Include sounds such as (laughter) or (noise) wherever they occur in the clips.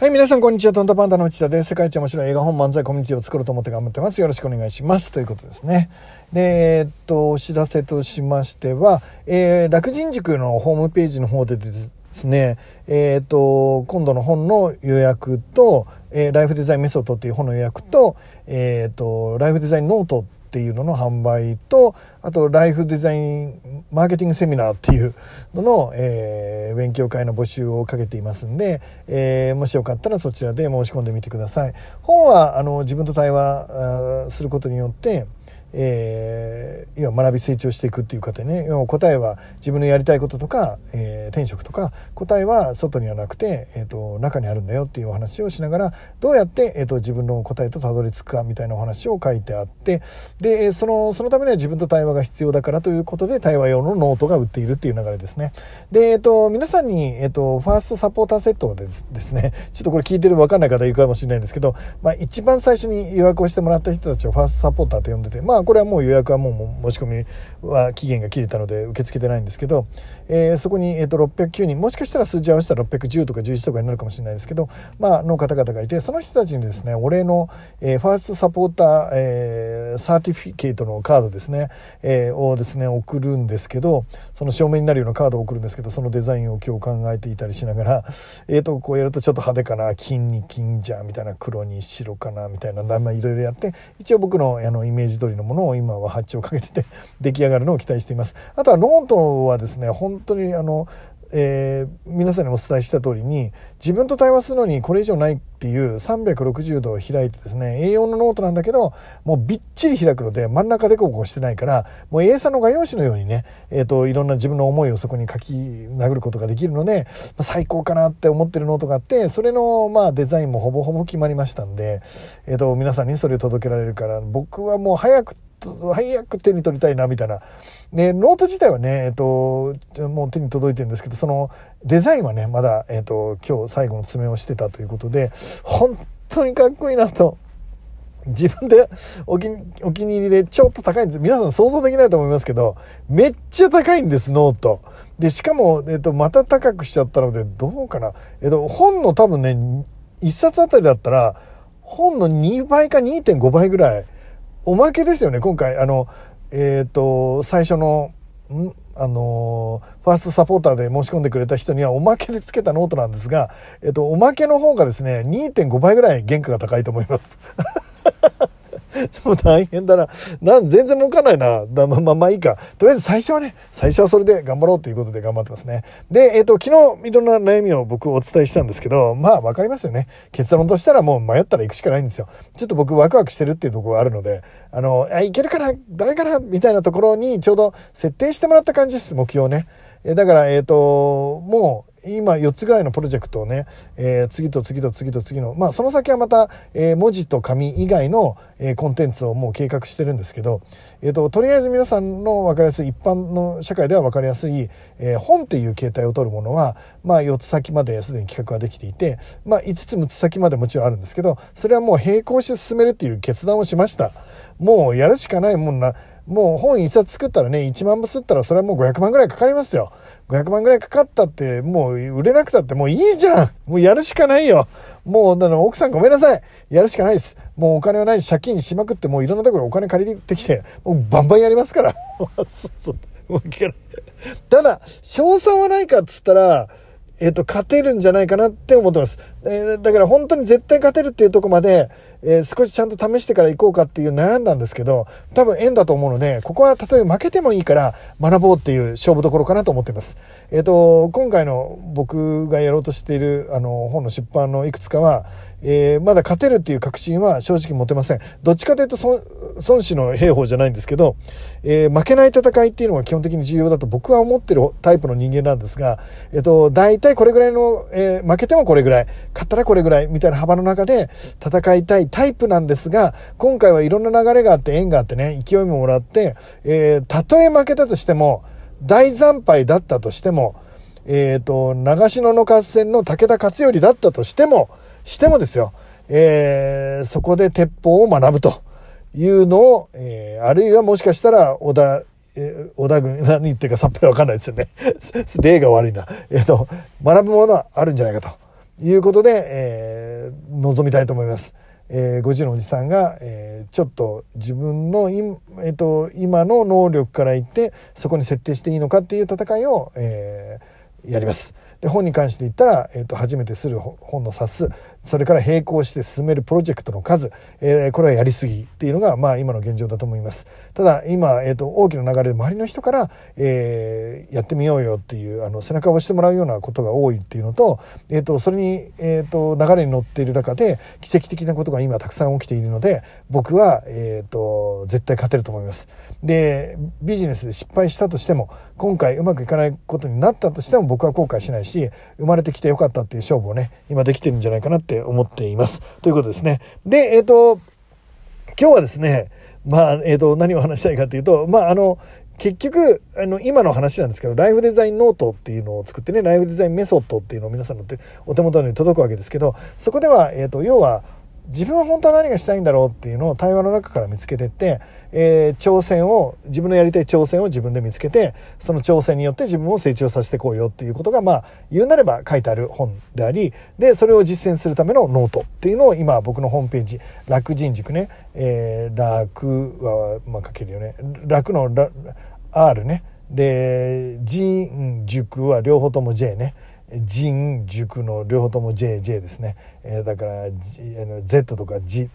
はい、皆さん、こんにちは。トンタパンダの内田です。世界一面白い映画本漫才コミュニティを作ろうと思って頑張ってます。よろしくお願いします。ということですね。で、えー、っと、お知らせとしましては、えー、楽人塾のホームページの方でですね、えー、っと、今度の本の予約と、えー、ライフデザインメソッドという本の予約と、えー、っと、ライフデザインノートってっていうのの販売と、あと、ライフデザインマーケティングセミナーっていうのの、えー、勉強会の募集をかけていますんで、えー、もしよかったらそちらで申し込んでみてください。本は、あの、自分と対話することによって、えー、要は学び成長していくっていう過程ね。答えは自分のやりたいこととか、えー、転職とか答えは外にはなくて、えーと、中にあるんだよっていうお話をしながらどうやって、えーと、自分の答えとたどり着くかみたいなお話を書いてあってでそのそのためには自分と対話が必要だからということで対話用のノートが売っているっていう流れですね。で、えーと、皆さんに、えー、とファーストサポーターセットでですねちょっとこれ聞いてる分かんない方いるかもしれないんですけど、まあ、一番最初に予約をしてもらった人たちをファーストサポーターと呼んでてまあこれはもう予約はもう申し込みは期限が切れたので受け付けてないんですけど、えー、そこに、えー、と609人もしかしたら数字合わせたら610とか11とかになるかもしれないですけど、まあ、の方々がいてその人たちにですねお礼の、えー、ファーストサポーター、えー、サーティフィケートのカードですね、えー、をですね送るんですけどその証明になるようなカードを送るんですけどそのデザインを今日考えていたりしながら、えー、とこうやるとちょっと派手かな金に金じゃみたいな黒に白かなみたいな、ま、いろいろやって一応僕のあのイメージ通りのものを今は発注をかけてて (laughs) 出来上がるのを期待しています。あとはノートはですね、本当にあの、えー、皆さんにお伝えした通りに自分と対話するのにこれ以上ないっていう360度開いてですね A4 のノートなんだけどもうびっちり開くので真ん中でこぼこしてないからもう A さんの画用紙のようにね、えーと、いろんな自分の思いをそこに書き殴ることができるので、まあ、最高かなって思ってるノートがあってそれのまあデザインもほぼほぼ決まりましたんで、えーと皆さんにそれを届けられるから僕はもう早くて早く手に取りたいなみたいな。ね、ノート自体はね、えっと、もう手に届いてるんですけど、そのデザインはね、まだ、えっと、今日最後の詰めをしてたということで、本当にかっこいいなと。自分で (laughs) お気お気に入りでちょっと高いんです。皆さん想像できないと思いますけど、めっちゃ高いんです、ノート。で、しかも、えっと、また高くしちゃったので、どうかな。えっと、本の多分ね、1冊あたりだったら、本の2倍か2.5倍ぐらいおまけですよね、今回。あの、えっ、ー、と、最初の、ん？あのファーストサポーターで申し込んでくれた人にはおまけでつけたノートなんですが、えっ、と、おまけの方がですね、2.5倍ぐらい原価が高いと思います。(laughs) もう大変だな。な全然儲かんないな。だまあまあまあいいか。とりあえず最初はね、最初はそれで頑張ろうということで頑張ってますね。で、えっ、ー、と、昨日いろんな悩みを僕お伝えしたんですけど、まあわかりますよね。結論としたらもう迷ったら行くしかないんですよ。ちょっと僕ワクワクしてるっていうところがあるので、あの、あ、いけるかな？ダメかな？みたいなところにちょうど設定してもらった感じです、目標ね。えだから、えっ、ー、と、もう、今4つぐらいのプロジェクトをね、えー、次と次と次と次の、まあその先はまた、えー、文字と紙以外の、えー、コンテンツをもう計画してるんですけど、えっ、と、とりあえず皆さんの分かりやすい、一般の社会では分かりやすい、え本っていう形態を取るものは、まあ4つ先まですでに企画ができていて、まあ5つ6つ先までもちろんあるんですけど、それはもう並行して進めるっていう決断をしました。もうやるしかないもんな、もう本一冊作ったらね、1万部吸ったらそれはもう500万ぐらいかかりますよ。500万ぐらいかかったって、もう売れなくたってもういいじゃんもうやるしかないよもう、だから奥さんごめんなさいやるしかないです。もうお金はないし、借金しまくって、もういろんなところお金借りてきて、もうバンバンやりますから。ただ、賞賛はないかっつったら、えっ、と、勝てるんじゃないかなって思ってます。えー、だから本当に絶対勝てるっていうとこまで、えー、少しちゃんと試してから行こうかっていう悩んだんですけど、多分縁だと思うので、ここはたとえ負けてもいいから学ぼうっていう勝負どころかなと思っています。えっ、ー、と、今回の僕がやろうとしているあの本の出版のいくつかは、えー、まだ勝てるっていう確信は正直持てません。どっちかというと孫子の兵法じゃないんですけど、えー、負けない戦いっていうのが基本的に重要だと僕は思ってるタイプの人間なんですが、えっ、と、大体これぐらいの、え負けてもこれぐらい、勝ったらこれぐらいみたいな幅の中で戦いたいタイプなんですが、今回はいろんな流れがあって縁があってね、勢いももらって、えー、たとえ負けたとしても、大惨敗だったとしても、えっ、ー、と、長篠の合戦の武田勝頼だったとしても、してもですよ、えー、そこで鉄砲を学ぶというのを、えー、あるいはもしかしたら織田、えー、織田軍、何言ってるかさっぱりわかんないですよね。(laughs) 例が悪いな。えっ、と、学ぶものはあるんじゃないかと。いうことで、えー、臨みたいと思います。えー、50のおじさんが、えー、ちょっと自分のい、えーと、今の能力から言ってそこに設定していいのかっていう戦いを、えー、やります。で本に関して言ったら、えーと、初めてする本の冊数それから並行して進めるプロジェクトの数、えー、これはやりすぎっていうのが、まあ、今の現状だと思います。ただ今、えーと、大きな流れで周りの人から、えー、やってみようよっていうあの背中を押してもらうようなことが多いっていうのと,、えー、とそれに、えー、と流れに乗っている中で奇跡的なことが今たくさん起きているので僕は、えー、と絶対勝てると思います。でビジネスで失敗したとしても今回うまくいかないことになったとしても僕は後悔しないし生まれてきてよかったっていう勝負をね今できてるんじゃないかなってって思っています。ということですね。で、えっ、ー、と、今日はですね、まあ、えっ、ー、と、何を話したいかというと、まあ、あの、結局、あの、今の話なんですけど、ライフデザインノートっていうのを作ってね、ライフデザインメソッドっていうのを皆さんのお手元に届くわけですけど、そこでは、えっ、ー、と、要は、自分は本当は何がしたいんだろうっていうのを対話の中から見つけてって、えー、挑戦を自分のやりたい挑戦を自分で見つけてその挑戦によって自分を成長させていこうよっていうことがまあ言うなれば書いてある本でありでそれを実践するためのノートっていうのを今僕のホームページ楽人塾ね、えー、楽は、まあ、書けるよね。楽の R ね。で人塾は両方とも J ね。人塾の両方とも JJ ですね、えー、だから、G、あの Z とか G,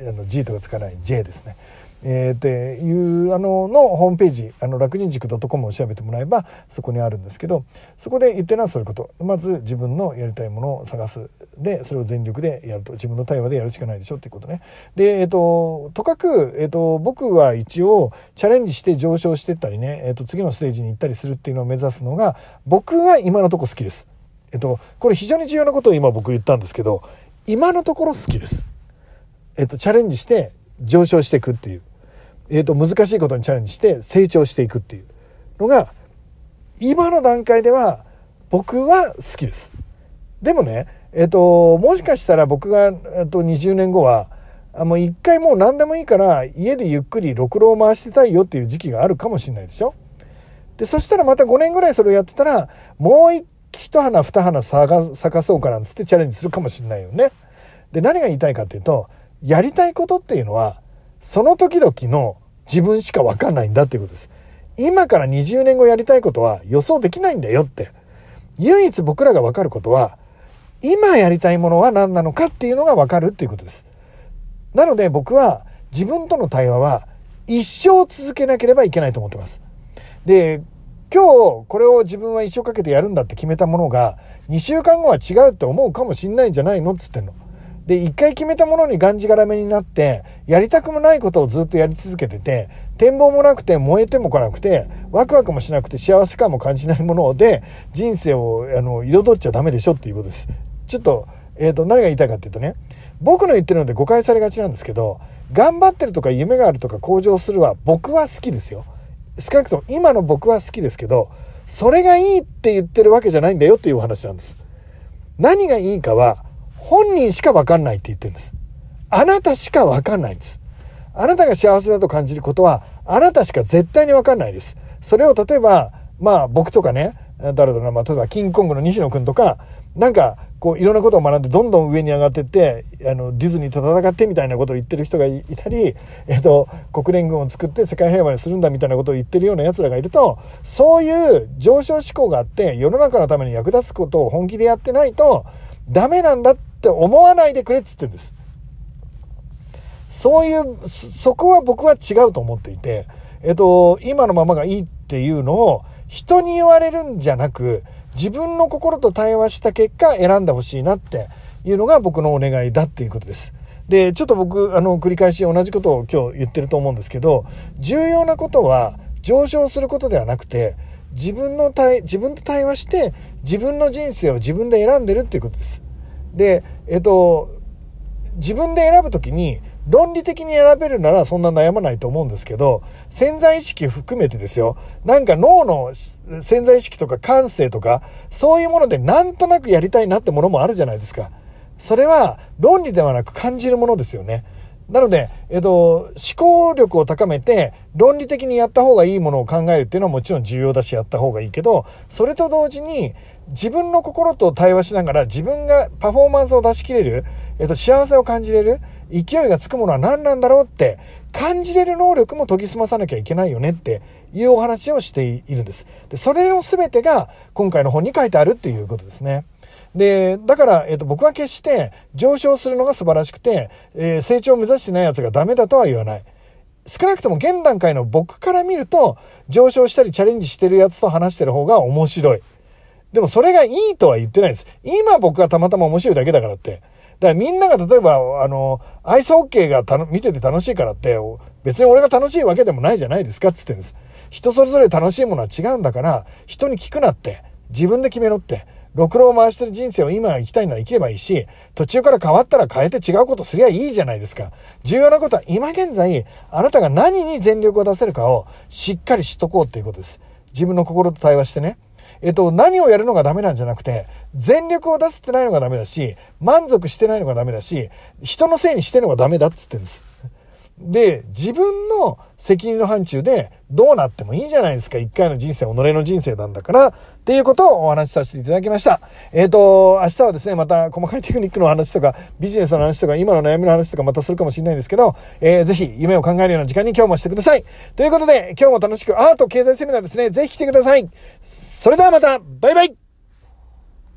あの G とかつかない J ですね。えー、っていうあののホームページあの楽人塾 .com を調べてもらえばそこにあるんですけどそこで言ってるのはそういうこと。まず自分のやりたいものを探す。でそれを全力でやると。自分の対話でやるしかないでしょっていうことね。でえっ、ととかく、えーと、僕は一応チャレンジして上昇してったりね、えーと次のステージに行ったりするっていうのを目指すのが僕は今のとこ好きです。えっと、これ非常に重要なことを今僕言ったんですけど、今のところ好きです。えっと、チャレンジして上昇していくっていう。えっと、難しいことにチャレンジして成長していくっていうのが、今の段階では僕は好きです。でもね、えっと、もしかしたら僕が、えっと、20年後は、あもう一回もう何でもいいから家でゆっくりろくろを回してたいよっていう時期があるかもしれないでしょ？で、そしたらまた5年ぐらいそれをやってたら、もう一一花二花咲かそうかなんつってチャレンジするかもしれないよね。で、何が言いたいかっていうと、やりたいことっていうのは、その時々の自分しかわかんないんだっていうことです。今から20年後やりたいことは予想できないんだよって。唯一僕らがわかることは、今やりたいものは何なのかっていうのがわかるっていうことです。なので僕は自分との対話は一生続けなければいけないと思ってます。で、今日これを自分は一生かけてやるんだって決めたものが2週間後は違うって思うかもしんないんじゃないのっつってんの。で、一回決めたものにがんじがらめになって、やりたくもないことをずっとやり続けてて、展望もなくて燃えても来なくて、ワクワクもしなくて幸せ感も感じないもので、人生をあの彩っちゃダメでしょっていうことです。ちょっと、えっ、ー、と、何が言いたいかっていうとね、僕の言ってるので誤解されがちなんですけど、頑張ってるとか夢があるとか向上するは僕は好きですよ。少なくとも今の僕は好きですけど、それがいいって言ってるわけじゃないんだよっていうお話なんです。何がいいかは本人しかわかんないって言ってるんです。あなたしかわかんないんです。あなたが幸せだと感じることはあなたしか絶対にわかんないです。それを例えば、まあ僕とかね、誰だろうな、まあ例えばキングコングの西野くんとか、なんか、こう、いろんなことを学んで、どんどん上に上がってって、あの、ディズニーと戦ってみたいなことを言ってる人がいたり、えっと、国連軍を作って世界平和にするんだみたいなことを言ってるような奴らがいると、そういう上昇志向があって、世の中のために役立つことを本気でやってないと、ダメなんだって思わないでくれっつってんです。そういう、そこは僕は違うと思っていて、えっと、今のままがいいっていうのを人に言われるんじゃなく、自分の心と対話した結果選んでほしいなっていうのが僕のお願いだっていうことです。で、ちょっと僕、あの、繰り返し同じことを今日言ってると思うんですけど、重要なことは上昇することではなくて、自分の対、自分と対話して、自分の人生を自分で選んでるっていうことです。で、えっと、自分で選ぶときに、論理的に選べるならそんな悩まないと思うんですけど、潜在意識含めてですよ。なんか脳の潜在意識とか感性とか、そういうものでなんとなくやりたいなってものもあるじゃないですか。それは論理ではなく感じるものですよね。なので、えっと、思考力を高めて、論理的にやった方がいいものを考えるっていうのはもちろん重要だしやった方がいいけど、それと同時に、自分の心と対話しながら自分がパフォーマンスを出し切れる、えっと、幸せを感じれる、勢いがつくものは何なんだろうって感じれる能力も研ぎ澄まさなきゃいけないよねっていうお話をしているんです。で、それの全てが今回の本に書いてあるっていうことですね。で、だから、えっ、と、僕は決して上昇するのが素晴らしくて、えー、成長を目指してないやつがダメだとは言わない。少なくとも現段階の僕から見ると、上昇したりチャレンジしてるやつと話してる方が面白い。でもそれがいいとは言ってないです。今僕はたまたま面白いだけだからって。だからみんなが例えば、あの、アイスホッケーが見てて楽しいからって、別に俺が楽しいわけでもないじゃないですかっつってんです。人それぞれ楽しいものは違うんだから、人に聞くなって、自分で決めろって。ろくろを回してる人生を今生きたいなら生きればいいし、途中から変わったら変えて違うことすりゃいいじゃないですか。重要なことは今現在、あなたが何に全力を出せるかをしっかり知っとこうっていうことです。自分の心と対話してね。えっと、何をやるのがダメなんじゃなくて、全力を出せてないのがダメだし、満足してないのがダメだし、人のせいにしてるのがダメだっつってんです。で、自分の責任の範疇でどうなってもいいじゃないですか。一回の人生、己の人生なんだから、っていうことをお話しさせていただきました。えっ、ー、と、明日はですね、また細かいテクニックの話とか、ビジネスの話とか、今の悩みの話とかまたするかもしれないんですけど、えー、ぜひ夢を考えるような時間に今日もしてください。ということで、今日も楽しくアート経済セミナーですね、ぜひ来てください。それではまた、バイバイ